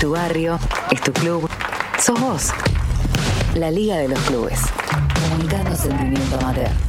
tu barrio, es tu club, sos vos. La Liga de los Clubes. Comunicando sentimiento amateur.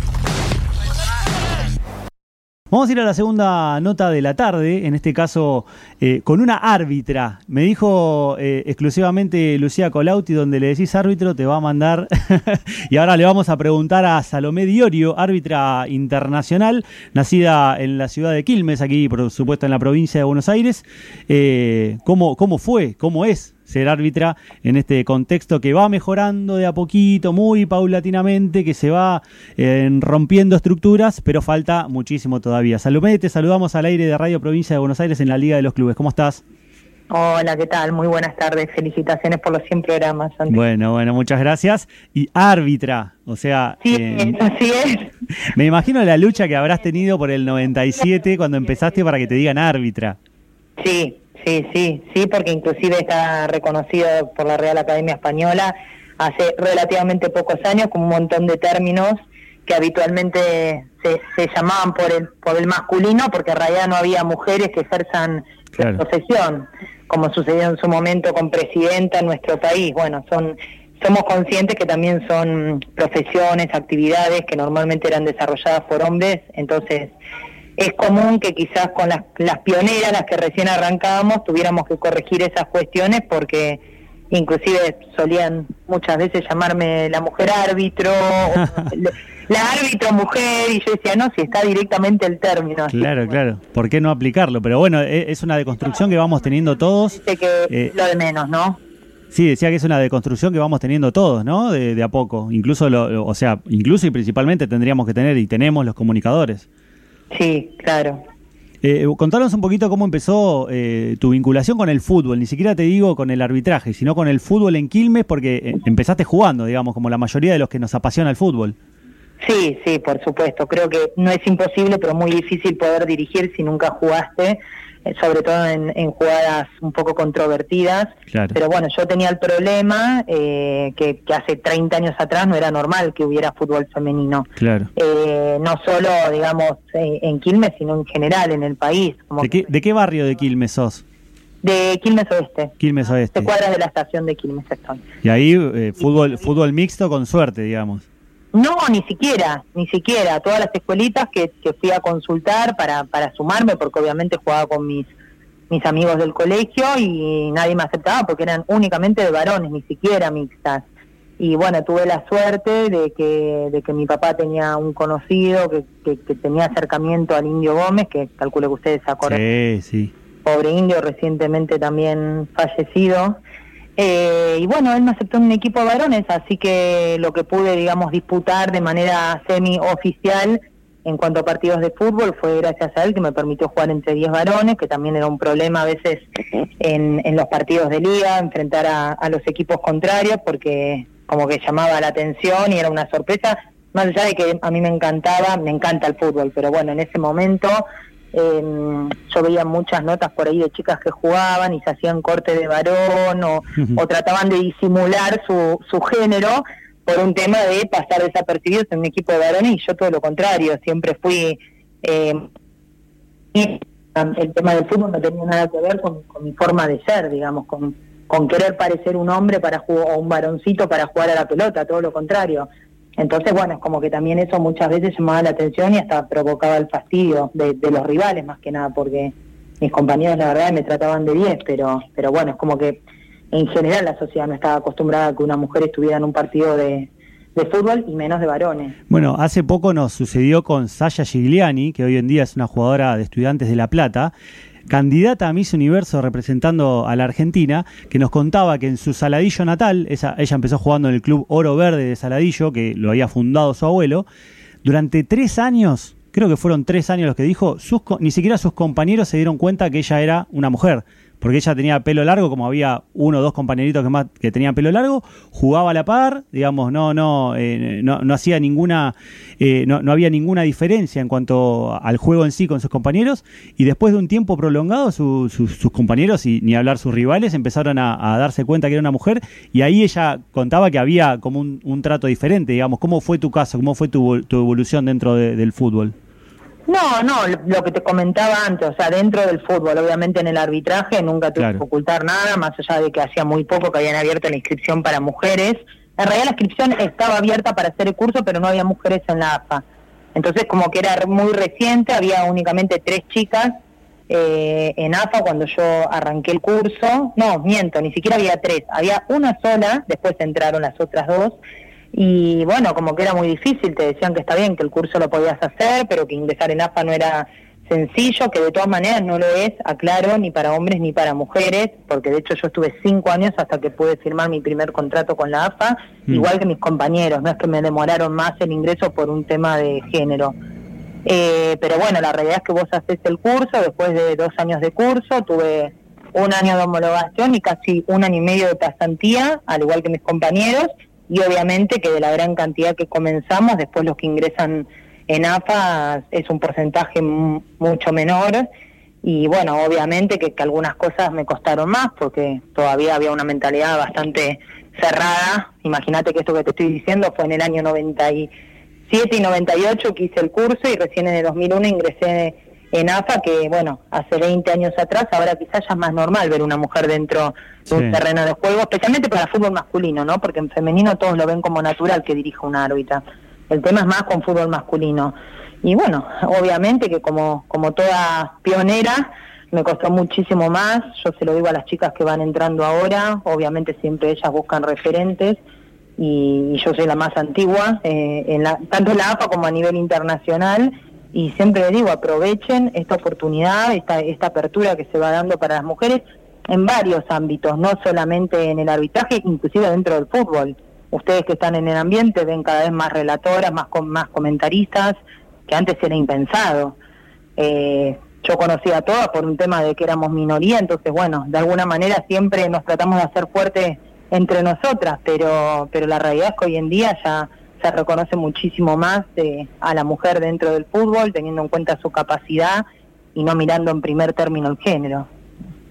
Vamos a ir a la segunda nota de la tarde, en este caso eh, con una árbitra. Me dijo eh, exclusivamente Lucía Colauti, donde le decís árbitro, te va a mandar. y ahora le vamos a preguntar a Salomé Diorio, árbitra internacional, nacida en la ciudad de Quilmes, aquí por supuesto en la provincia de Buenos Aires. Eh, ¿cómo, ¿Cómo fue? ¿Cómo es ser árbitra en este contexto que va mejorando de a poquito, muy paulatinamente, que se va eh, rompiendo estructuras, pero falta muchísimo todavía. Salomé, te saludamos al aire de Radio Provincia de Buenos Aires en la Liga de los Clubes. ¿Cómo estás? Hola, ¿qué tal? Muy buenas tardes. Felicitaciones por los 100 programas. Bueno, bueno, muchas gracias. Y árbitra, o sea... Sí, eh, así es. Me imagino la lucha que habrás tenido por el 97 cuando empezaste para que te digan árbitra. Sí, Sí, sí, sí, porque inclusive está reconocido por la Real Academia Española hace relativamente pocos años con un montón de términos que habitualmente se, se llamaban por el, por el masculino porque en realidad no había mujeres que ejerzan la profesión, como sucedió en su momento con presidenta en nuestro país. Bueno, son somos conscientes que también son profesiones, actividades que normalmente eran desarrolladas por hombres, entonces es común que quizás con las, las pioneras, las que recién arrancábamos, tuviéramos que corregir esas cuestiones porque inclusive solían muchas veces llamarme la mujer árbitro, la árbitro mujer, y yo decía, no, si está directamente el término. Claro, claro, ¿por qué no aplicarlo? Pero bueno, e, es una deconstrucción que vamos teniendo todos. que eh, lo de menos, ¿no? Sí, decía que es una deconstrucción que vamos teniendo todos, ¿no? De, a poco. Incluso, lo, o sea, incluso y principalmente tendríamos que tener y tenemos los comunicadores. Sí, claro. Eh, contanos un poquito cómo empezó eh, tu vinculación con el fútbol, ni siquiera te digo con el arbitraje, sino con el fútbol en Quilmes, porque eh, empezaste jugando, digamos, como la mayoría de los que nos apasiona el fútbol. Sí, sí, por supuesto. Creo que no es imposible, pero muy difícil poder dirigir si nunca jugaste. Eh, sobre todo en, jugadas un poco controvertidas. Pero bueno, yo tenía el problema eh, que, hace 30 años atrás no era normal que hubiera fútbol femenino. Claro. Eh, no solo, digamos, en Quilmes, sino en general en el país. ¿De, qué, barrio de Quilmes sos? De Quilmes Oeste. Quilmes Oeste. De cuadras de la estación de Quilmes estoy. Y ahí fútbol, fútbol mixto con suerte, digamos. No, ni siquiera, ni siquiera. Todas las escuelitas que, que fui a consultar para, para sumarme, porque obviamente jugaba con mis, mis amigos del colegio y nadie me aceptaba porque eran únicamente de varones, ni siquiera mixtas. Y bueno, tuve la suerte de que, de que mi papá tenía un conocido que, que, tenía acercamiento al Indio Gómez, que calculo que ustedes acuerdan. Sí, sí. Pobre indio, recientemente también fallecido. Eh, y bueno, él me aceptó en un equipo de varones, así que lo que pude, digamos, disputar de manera semi-oficial en cuanto a partidos de fútbol fue gracias a él que me permitió jugar entre 10 varones, que también era un problema a veces en, los partidos de liga, enfrentar a, los equipos contrarios, porque como que llamaba la atención y era una sorpresa, más allá de que a mí me encantaba, me encanta el fútbol, pero bueno, en ese momento eh, yo veía muchas notas por ahí de chicas que jugaban y se hacían corte de varón o, trataban de disimular su, su género por un tema de pasar desapercibidos en un equipo de varones y yo todo lo contrario, siempre fui... Eh, el tema del fútbol no tenía nada que ver con, mi forma de ser, digamos, con, con querer parecer un hombre para jugar, o un varoncito para jugar a la pelota, todo lo contrario. Entonces, bueno, es como que también eso muchas veces llamaba la atención y hasta provocaba el fastidio de, los rivales, más que nada, porque mis compañeros, la verdad, me trataban de 10, pero, pero bueno, es como que en general la sociedad no estaba acostumbrada a que una mujer estuviera en un partido de, de fútbol y menos de varones. Bueno, hace poco nos sucedió con Sasha Gigliani, que hoy en día es una jugadora de estudiantes de La Plata, candidata a Miss Universo representando a la Argentina, que nos contaba que en su Saladillo natal, ella empezó jugando en el club Oro Verde de Saladillo, que lo había fundado su abuelo, durante tres años, creo que fueron tres años los que dijo, ni siquiera sus compañeros se dieron cuenta que ella era una mujer porque ella tenía pelo largo, como había uno o dos compañeritos que más que tenían pelo largo, jugaba a la par, digamos, no, no, eh, no, no, hacía ninguna, eh, no, no, había ninguna diferencia en cuanto al juego en sí con sus compañeros, y después de un tiempo prolongado, sus compañeros, y ni hablar sus rivales, empezaron a, darse cuenta que era una mujer, y ahí ella contaba que había como un, trato diferente, digamos, ¿cómo fue tu caso? ¿Cómo fue tu, tu evolución dentro del fútbol? No, no, lo que te comentaba antes, o sea, dentro del fútbol, obviamente en el arbitraje nunca tuve que ocultar nada, más allá de que hacía muy poco que habían abierto la inscripción para mujeres. En realidad la inscripción estaba abierta para hacer el curso, pero no había mujeres en la AFA. Entonces, como que era muy reciente, había únicamente tres chicas eh, en AFA cuando yo arranqué el curso. No, miento, ni siquiera había tres, había una sola, después entraron las otras dos. Y bueno, como que era muy difícil, te decían que está bien, que el curso lo podías hacer, pero que ingresar en AFA no era sencillo, que de todas maneras no lo es, aclaro, ni para hombres ni para mujeres, porque de hecho yo estuve cinco años hasta que pude firmar mi primer contrato con la AFA, mm. igual que mis compañeros, no es que me demoraron más el ingreso por un tema de género. Eh, pero bueno, la realidad es que vos haces el curso, después de dos años de curso, tuve un año de homologación y casi un año y medio de pasantía, al igual que mis compañeros, y obviamente que de la gran cantidad que comenzamos, después los que ingresan en AFA es un porcentaje mucho menor y bueno, obviamente que, algunas cosas me costaron más porque todavía había una mentalidad bastante cerrada. Imagínate que esto que te estoy diciendo fue en el año 97 y 98 que hice el curso y recién en el 2001 ingresé en AFA, que bueno, hace 20 años atrás, ahora quizás ya es más normal ver una mujer dentro de un terreno de juego, especialmente para fútbol masculino, ¿no? Porque en femenino todos lo ven como natural que dirija una árbitra. El tema es más con fútbol masculino. Y bueno, obviamente que como, como toda pionera, me costó muchísimo más. Yo se lo digo a las chicas que van entrando ahora. Obviamente siempre ellas buscan referentes y, yo soy la más antigua, eh, en la, tanto en la AFA como a nivel internacional. Y siempre les digo, aprovechen esta oportunidad, esta, esta apertura que se va dando para las mujeres en varios ámbitos, no solamente en el arbitraje, inclusive dentro del fútbol ustedes que están en el ambiente ven cada vez más relatoras, más, más comentaristas, que antes era impensado. Eh, yo conocía a todas por un tema de que éramos minoría, entonces bueno, de alguna manera siempre nos tratamos de hacer fuertes entre nosotras, pero, pero la realidad es que hoy en día ya se reconoce muchísimo más a la mujer dentro del fútbol, teniendo en cuenta su capacidad y no mirando en primer término el género.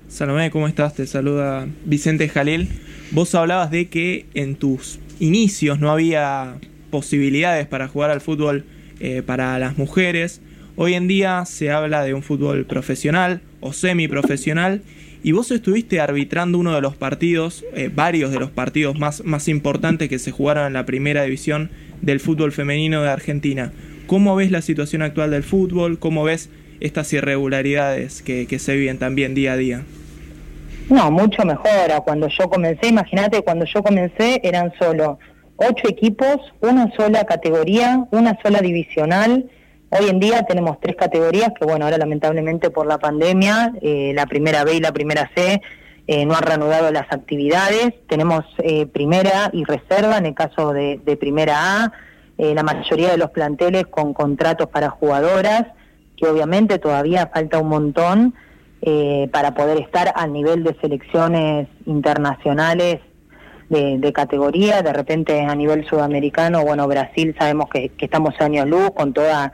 Salomé, ¿cómo estás? Te saluda Vicente Jalil. Vos hablabas de que en tus inicios no había posibilidades para jugar al fútbol eh, para las mujeres. Hoy en día se habla de un fútbol profesional o semiprofesional y vos estuviste arbitrando uno de los partidos, eh, varios de los partidos más, más importantes que se jugaron en la primera división del fútbol femenino de Argentina. ¿Cómo ves la situación actual del fútbol? ¿Cómo ves estas irregularidades que, que se viven también día a día? No, mucho mejor. A cuando yo comencé, imagínate, cuando yo comencé eran solo ocho equipos, una sola categoría, una sola divisional. Hoy en día tenemos tres categorías que, bueno, ahora lamentablemente por la pandemia, eh, la primera B y la primera C eh, no han reanudado las actividades. Tenemos eh, primera y reserva en el caso de, de primera A. la mayoría de los planteles con contratos para jugadoras, que obviamente todavía falta un montón. Eh, para poder estar al nivel de selecciones internacionales de, categoría, de repente a nivel sudamericano, bueno, Brasil sabemos que, estamos años luz con toda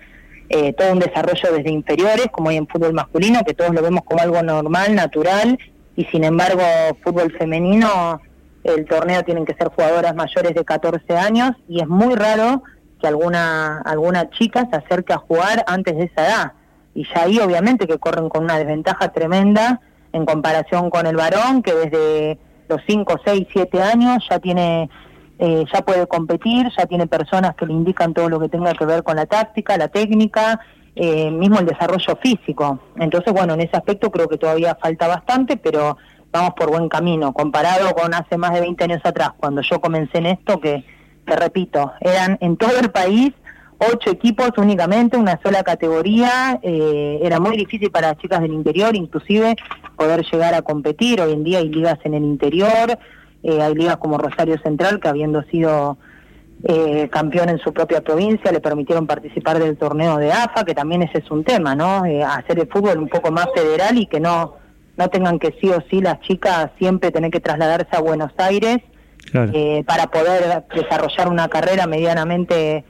eh, todo un desarrollo desde inferiores, como hay en fútbol masculino, que todos lo vemos como algo normal, natural, y sin embargo, fútbol femenino, el torneo tienen que ser jugadoras mayores de 14 años, y es muy raro que alguna, alguna chica se acerque a jugar antes de esa edad. Y ya ahí obviamente que corren con una desventaja tremenda en comparación con el varón que desde los 5, 6, 7 años ya tiene eh, ya puede competir, ya tiene personas que le indican todo lo que tenga que ver con la táctica, la técnica, eh, mismo el desarrollo físico. Entonces, bueno, en ese aspecto creo que todavía falta bastante, pero vamos por buen camino. Comparado con hace más de 20 años atrás, cuando yo comencé en esto, que, te repito, eran en todo el país ocho equipos únicamente, una sola categoría. Eh, era muy difícil para las chicas del interior, inclusive, poder llegar a competir. Hoy en día hay ligas en el interior, eh, hay ligas como Rosario Central, que habiendo sido eh, campeón en su propia provincia, le permitieron participar del torneo de AFA, que también ese es un tema, ¿no? hacer el fútbol un poco más federal y que no, no tengan que sí o sí las chicas siempre tener que trasladarse a Buenos Aires. para poder desarrollar una carrera medianamente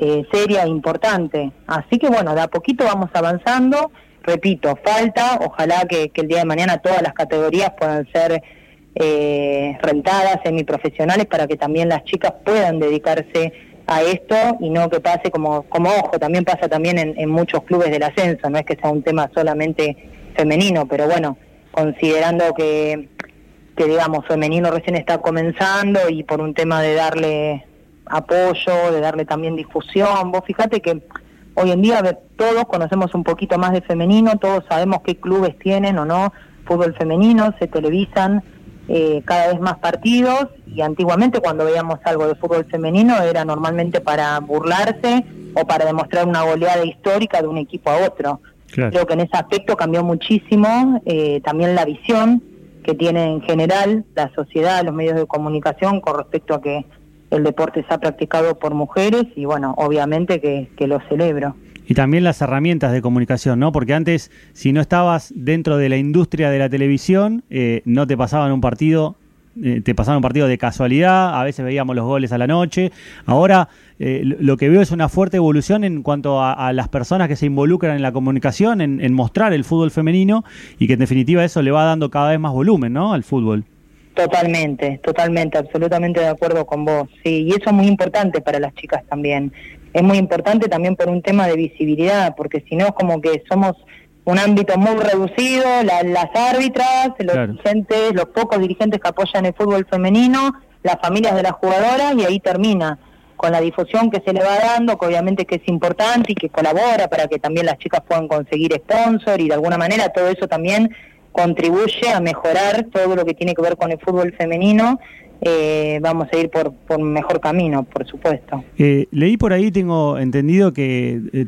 eh, seria e importante. Así que bueno, de a poquito vamos avanzando. Repito, falta, ojalá que, el día de mañana todas las categorías puedan ser eh, rentadas, semiprofesionales, para que también las chicas puedan dedicarse a esto y no que pase como, como ojo, también pasa también en, muchos clubes del ascenso, no es que sea un tema solamente femenino, pero bueno, considerando que, que digamos, femenino recién está comenzando y por un tema de darle apoyo, de darle también difusión, vos fíjate que hoy en día todos conocemos un poquito más de femenino, todos sabemos qué clubes tienen o no fútbol femenino, se televisan eh, cada vez más partidos y antiguamente cuando veíamos algo de fútbol femenino era normalmente para burlarse o para demostrar una goleada histórica de un equipo a otro. Creo que en ese aspecto cambió muchísimo eh, también la visión que tiene en general la sociedad, los medios de comunicación con respecto a que el deporte se ha practicado por mujeres y bueno, obviamente que, que lo celebro. Y también las herramientas de comunicación, ¿no? Porque antes, si no estabas dentro de la industria de la televisión, eh, no te pasaban un partido, eh, te pasaban un partido de casualidad, a veces veíamos los goles a la noche. Ahora eh, lo que veo es una fuerte evolución en cuanto a, las personas que se involucran en la comunicación, en, en, mostrar el fútbol femenino y que en definitiva eso le va dando cada vez más volumen, ¿no? Al fútbol. Totalmente, totalmente, absolutamente de acuerdo con vos. Sí, y eso es muy importante para las chicas también es muy importante también por un tema de visibilidad, porque si no es como que somos un ámbito muy reducido, las árbitras, los dirigentes, los pocos dirigentes que apoyan el fútbol femenino, las familias de las jugadoras y ahí termina con la difusión que se le va dando, que obviamente que es importante y que colabora para que también las chicas puedan conseguir sponsor y de alguna manera todo eso también contribuye a mejorar todo lo que tiene que ver con el fútbol femenino eh, vamos a ir por, por mejor camino, por supuesto. Eh, leí por ahí, tengo entendido que eh,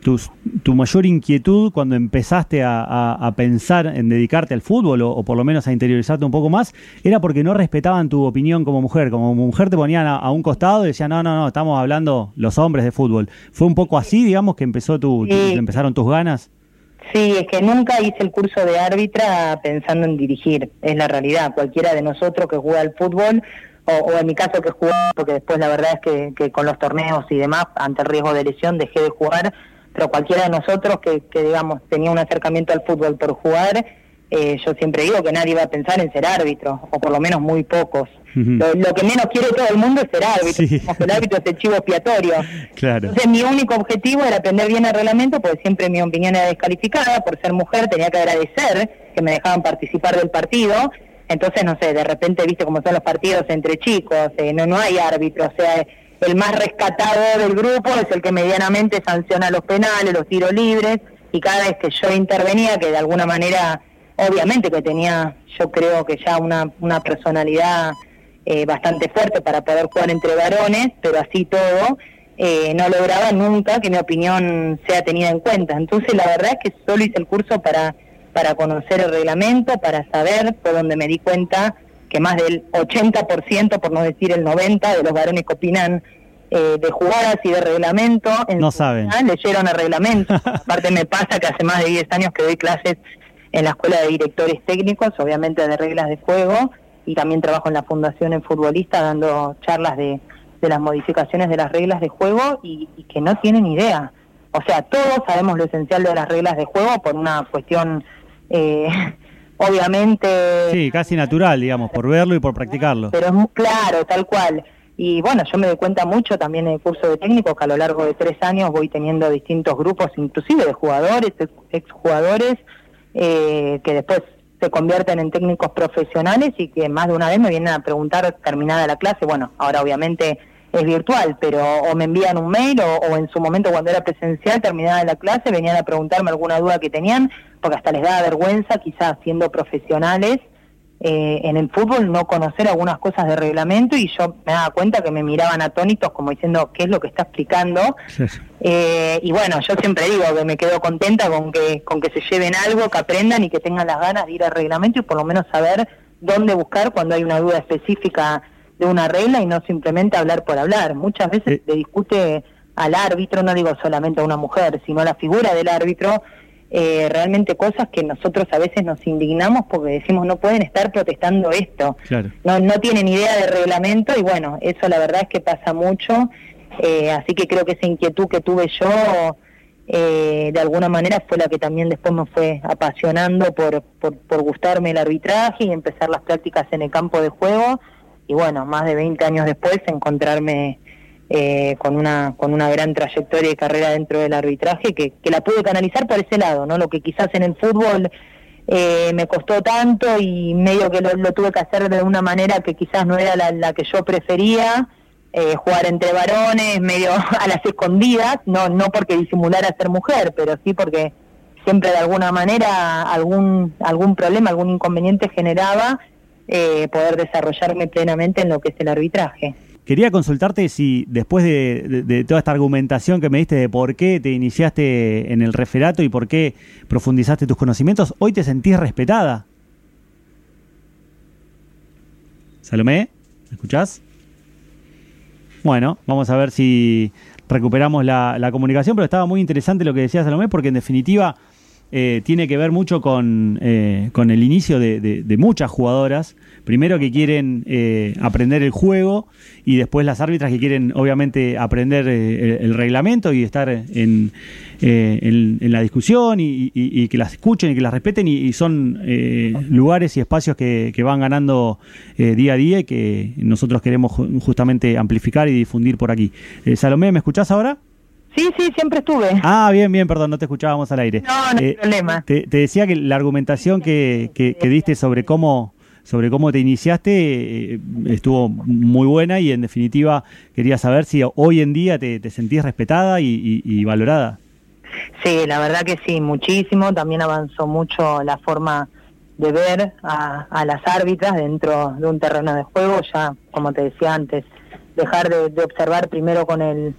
tu mayor inquietud cuando empezaste a, pensar en dedicarte al fútbol o, por lo menos a interiorizarte un poco más, era porque no respetaban tu opinión como mujer. Como mujer te ponían a, un costado y decían, no, no, no, estamos hablando los hombres de fútbol. ¿Fue un poco así, digamos, que empezó tu, empezaron tus ganas? Sí, es que nunca hice el curso de árbitra pensando en dirigir, es la realidad. Cualquiera de nosotros que juega al fútbol o, en mi caso que jugué, porque después la verdad es que, que, con los torneos y demás, ante el riesgo de lesión, dejé de jugar, pero cualquiera de nosotros que, que digamos, tenía un acercamiento al fútbol por jugar, eh, yo siempre digo que nadie va a pensar en ser árbitro, o por lo menos muy pocos. lo, que menos quiere todo el mundo es ser árbitro, el árbitro es el chivo expiatorio. Claro. Entonces mi único objetivo era aprender bien el reglamento, porque siempre mi opinión era descalificada, por ser mujer tenía que agradecer que me dejaban participar del partido, entonces, no sé, de repente, viste cómo son los partidos entre chicos, eh, no, no hay árbitro, o sea, el más rescatado del grupo es el que medianamente sanciona los penales, los tiros libres, y cada vez que yo intervenía, que de alguna manera, obviamente que tenía, yo creo que ya una, una personalidad eh, bastante fuerte para poder jugar entre varones, pero así todo, eh, no lograba nunca que mi opinión sea tenida en cuenta. Entonces, la verdad es que solo hice el curso para para conocer el reglamento, para saber, por donde me di cuenta que más del 80%, por no decir el 90%, de los varones que opinan eh, de jugadas y de reglamento, en no saben. leyeron el reglamento. Aparte me pasa que hace más de 10 años que doy clases en la Escuela de Directores Técnicos, obviamente de reglas de juego, y también trabajo en la Fundación en Futbolista dando charlas de, de las modificaciones de las reglas de juego y, y que no tienen idea. O sea, todos sabemos lo esencial de las reglas de juego por una cuestión eh, obviamente... Sí, casi natural, digamos, por verlo y por practicarlo. Pero es muy claro, tal cual. Y bueno, yo me doy cuenta mucho también en el curso de técnico que a lo largo de tres años voy teniendo distintos grupos, inclusive de jugadores, exjugadores, eh, que después se convierten en técnicos profesionales y que más de una vez me vienen a preguntar terminada la clase, bueno, ahora obviamente es virtual, pero o me envían un mail o, en su momento cuando era presencial, terminada la clase, venían a preguntarme alguna duda que tenían, porque hasta les daba vergüenza, quizás siendo profesionales eh, en el fútbol, no conocer algunas cosas de reglamento y yo me daba cuenta que me miraban atónitos como diciendo qué es lo que está explicando. Eh, y bueno, yo siempre digo que me quedo contenta con que, con que se lleven algo, que aprendan y que tengan las ganas de ir al reglamento y por lo menos saber dónde buscar cuando hay una duda específica de una regla y no simplemente hablar por hablar. Muchas veces se discute al árbitro, no digo solamente a una mujer, sino a la figura del árbitro, eh, realmente cosas que nosotros a veces nos indignamos porque decimos no pueden estar protestando esto, no, no tienen idea de reglamento y bueno, eso la verdad es que pasa mucho, eh, así que creo que esa inquietud que tuve yo eh, de alguna manera fue la que también después me fue apasionando por, por, por gustarme el arbitraje y empezar las prácticas en el campo de juego y bueno, más de 20 años después encontrarme eh, con una con una gran trayectoria y carrera dentro del arbitraje que, que la pude canalizar por ese lado, ¿no? Lo que quizás en el fútbol eh, me costó tanto y medio que lo, tuve que hacer de una manera que quizás no era la, que yo prefería, eh, jugar entre varones, medio a las escondidas, no, no porque disimulara ser mujer, pero sí porque siempre de alguna manera algún, algún problema, algún inconveniente generaba poder desarrollarme plenamente en lo que es el arbitraje. Quería consultarte si después de, toda esta argumentación que me diste de por qué te iniciaste en el referato y por qué profundizaste tus conocimientos, hoy te sentís respetada. Salomé, ¿me escuchás? Bueno, vamos a ver si recuperamos la, la comunicación, pero estaba muy interesante lo que decía Salomé porque en definitiva eh, tiene que ver mucho con, eh, con el inicio de, muchas jugadoras. Primero que quieren eh, aprender el juego y después las árbitras que quieren obviamente aprender el, reglamento y estar en, en, la discusión y, que las escuchen y que las respeten y, son lugares y espacios que, que van ganando día a día y que nosotros queremos justamente amplificar y difundir por aquí. Salomé, ¿me escuchás ahora? Sí, sí, siempre estuve. Ah, bien, bien, perdón, no te escuchábamos al aire. No, no hay eh, problema. Te, decía que la argumentación que, que, diste sobre cómo sobre cómo te iniciaste eh, estuvo muy buena y en definitiva quería saber si hoy en día te, te sentís respetada y, valorada. Sí, la verdad que sí, muchísimo. También avanzó mucho la forma de ver a, a las árbitras dentro de un terreno de juego. Ya, como te decía antes, dejar de observar primero con el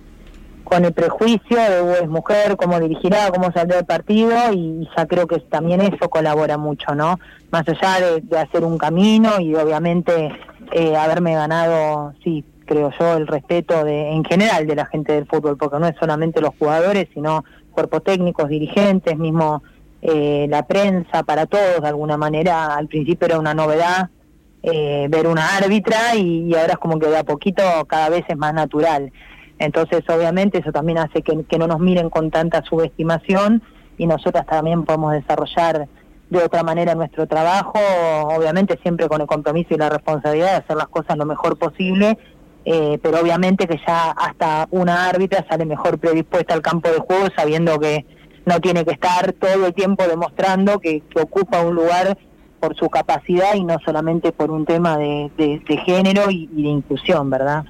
con el prejuicio de es mujer, cómo dirigirá, cómo saldrá el partido y ya creo que también eso colabora mucho, ¿no? Más allá de, hacer un camino y obviamente eh, haberme ganado, sí, creo yo, el respeto en general de la gente del fútbol, porque no es solamente los jugadores, sino cuerpos técnicos, dirigentes, mismo eh, la prensa, para todos de alguna manera. Al principio era una novedad eh, ver una árbitra y ahora es como que de a poquito cada vez es más natural. Entonces, obviamente, eso también hace que, no nos miren con tanta subestimación y nosotras también podemos desarrollar de otra manera nuestro trabajo, obviamente siempre con el compromiso y la responsabilidad de hacer las cosas lo mejor posible, eh, pero obviamente que ya hasta una árbitra sale mejor predispuesta al campo de juego sabiendo que no tiene que estar todo el tiempo demostrando que, ocupa un lugar por su capacidad y no solamente por un tema de, género y de inclusión, ¿verdad?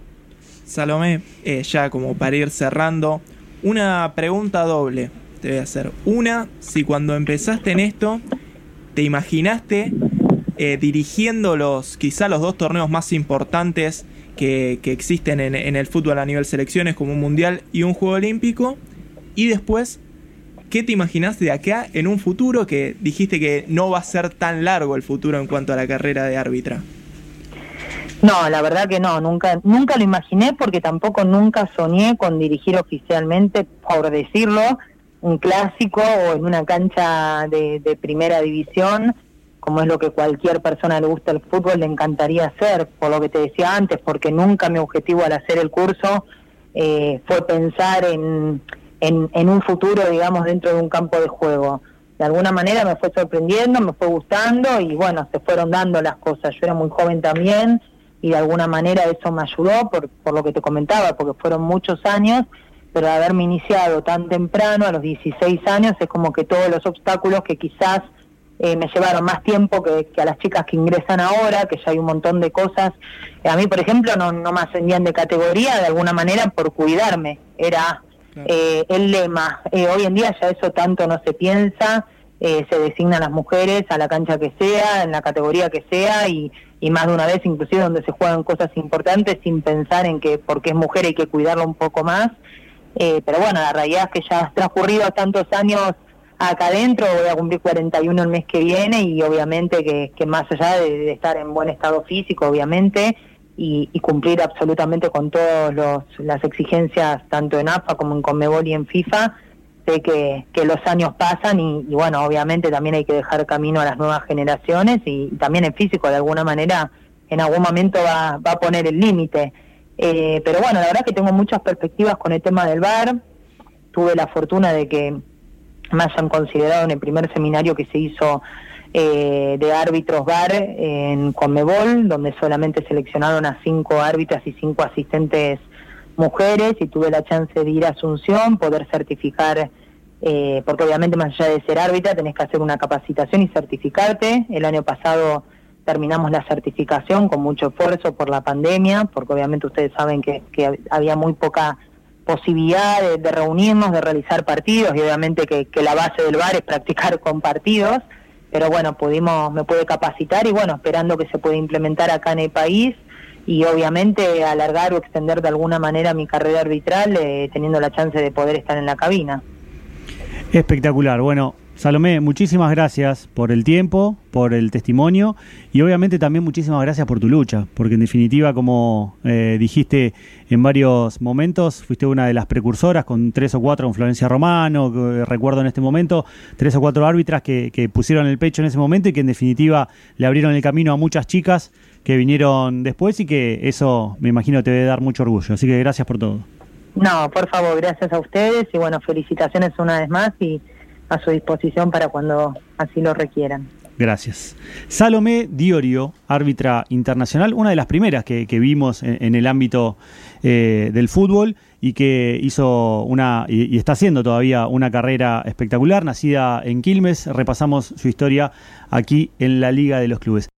Salomé, eh, ya como para ir cerrando, una pregunta doble te voy a hacer. Una, si cuando empezaste en esto, te imaginaste eh, dirigiendo los, quizá los dos torneos más importantes que, existen en, en, el fútbol a nivel selecciones, como un mundial y un juego olímpico, y después, ¿qué te imaginaste de acá en un futuro que dijiste que no va a ser tan largo el futuro en cuanto a la carrera de árbitra? No, la verdad que no, nunca, nunca lo imaginé porque tampoco nunca soñé con dirigir oficialmente, por decirlo, un clásico o en una cancha de, primera división, como es lo que cualquier persona le gusta el fútbol, le encantaría hacer, por lo que te decía antes, porque nunca mi objetivo al hacer el curso eh, fue pensar en, en, en un futuro, digamos, dentro de un campo de juego. De alguna manera me fue sorprendiendo, me fue gustando y bueno, se fueron dando las cosas. Yo era muy joven también, y de alguna manera eso me ayudó por, por lo que te comentaba, porque fueron muchos años, pero haberme iniciado tan temprano, a los 16 años, es como que todos los obstáculos que quizás eh, me llevaron más tiempo que, a las chicas que ingresan ahora, que ya hay un montón de cosas. a mí, por ejemplo, no, no me ascendían de categoría de alguna manera por cuidarme, era eh, el lema. Eh, hoy en día ya eso tanto no se piensa, se designan las mujeres a la cancha que sea, en la categoría que sea, y y más de una vez inclusive donde se juegan cosas importantes sin pensar en que porque es mujer hay que cuidarla un poco más. Eh, pero bueno, la realidad es que ya ha transcurrido tantos años acá adentro, voy a cumplir 41 el mes que viene y obviamente que, que más allá de, estar en buen estado físico, obviamente, y, cumplir absolutamente con todas las exigencias tanto en AFA como en Conmebol y en FIFA, que los años pasan y, bueno, obviamente también hay que dejar camino a las nuevas generaciones y, también el físico de alguna manera en algún momento va, va a poner el límite. Eh, pero bueno, la verdad que tengo muchas perspectivas con el tema del bar. Tuve la fortuna de que me hayan considerado en el primer seminario que se hizo eh, de árbitros bar en Conmebol, donde solamente seleccionaron a cinco árbitras y cinco asistentes mujeres y tuve la chance de ir a Asunción, poder certificar, eh, porque obviamente más allá de ser árbitra tenés que hacer una capacitación y certificarte. El año pasado terminamos la certificación con mucho esfuerzo por la pandemia, porque obviamente ustedes saben que, había muy poca posibilidad de, reunirnos, de realizar partidos, y obviamente que, la base del bar es practicar con partidos, pero bueno, pudimos, me pude capacitar y bueno, esperando que se pueda implementar acá en el país y obviamente alargar o extender de alguna manera mi carrera arbitral eh, teniendo la chance de poder estar en la cabina. Espectacular. Bueno, Salomé, muchísimas gracias por el tiempo, por el testimonio y obviamente también muchísimas gracias por tu lucha, porque en definitiva, como eh, dijiste en varios momentos, fuiste una de las precursoras con tres o cuatro con Florencia Romano, recuerdo en este momento, tres o cuatro árbitras que, que pusieron el pecho en ese momento y que en definitiva le abrieron el camino a muchas chicas que vinieron después y que eso me imagino te debe dar mucho orgullo. Así que gracias por todo. No, por favor, gracias a ustedes y bueno, felicitaciones una vez más y a su disposición para cuando así lo requieran. Gracias. Salomé Diorio, árbitra internacional, una de las primeras que, vimos en, el ámbito eh, del fútbol y que hizo una, y, está haciendo todavía una carrera espectacular, nacida en Quilmes. Repasamos su historia aquí en la Liga de los Clubes.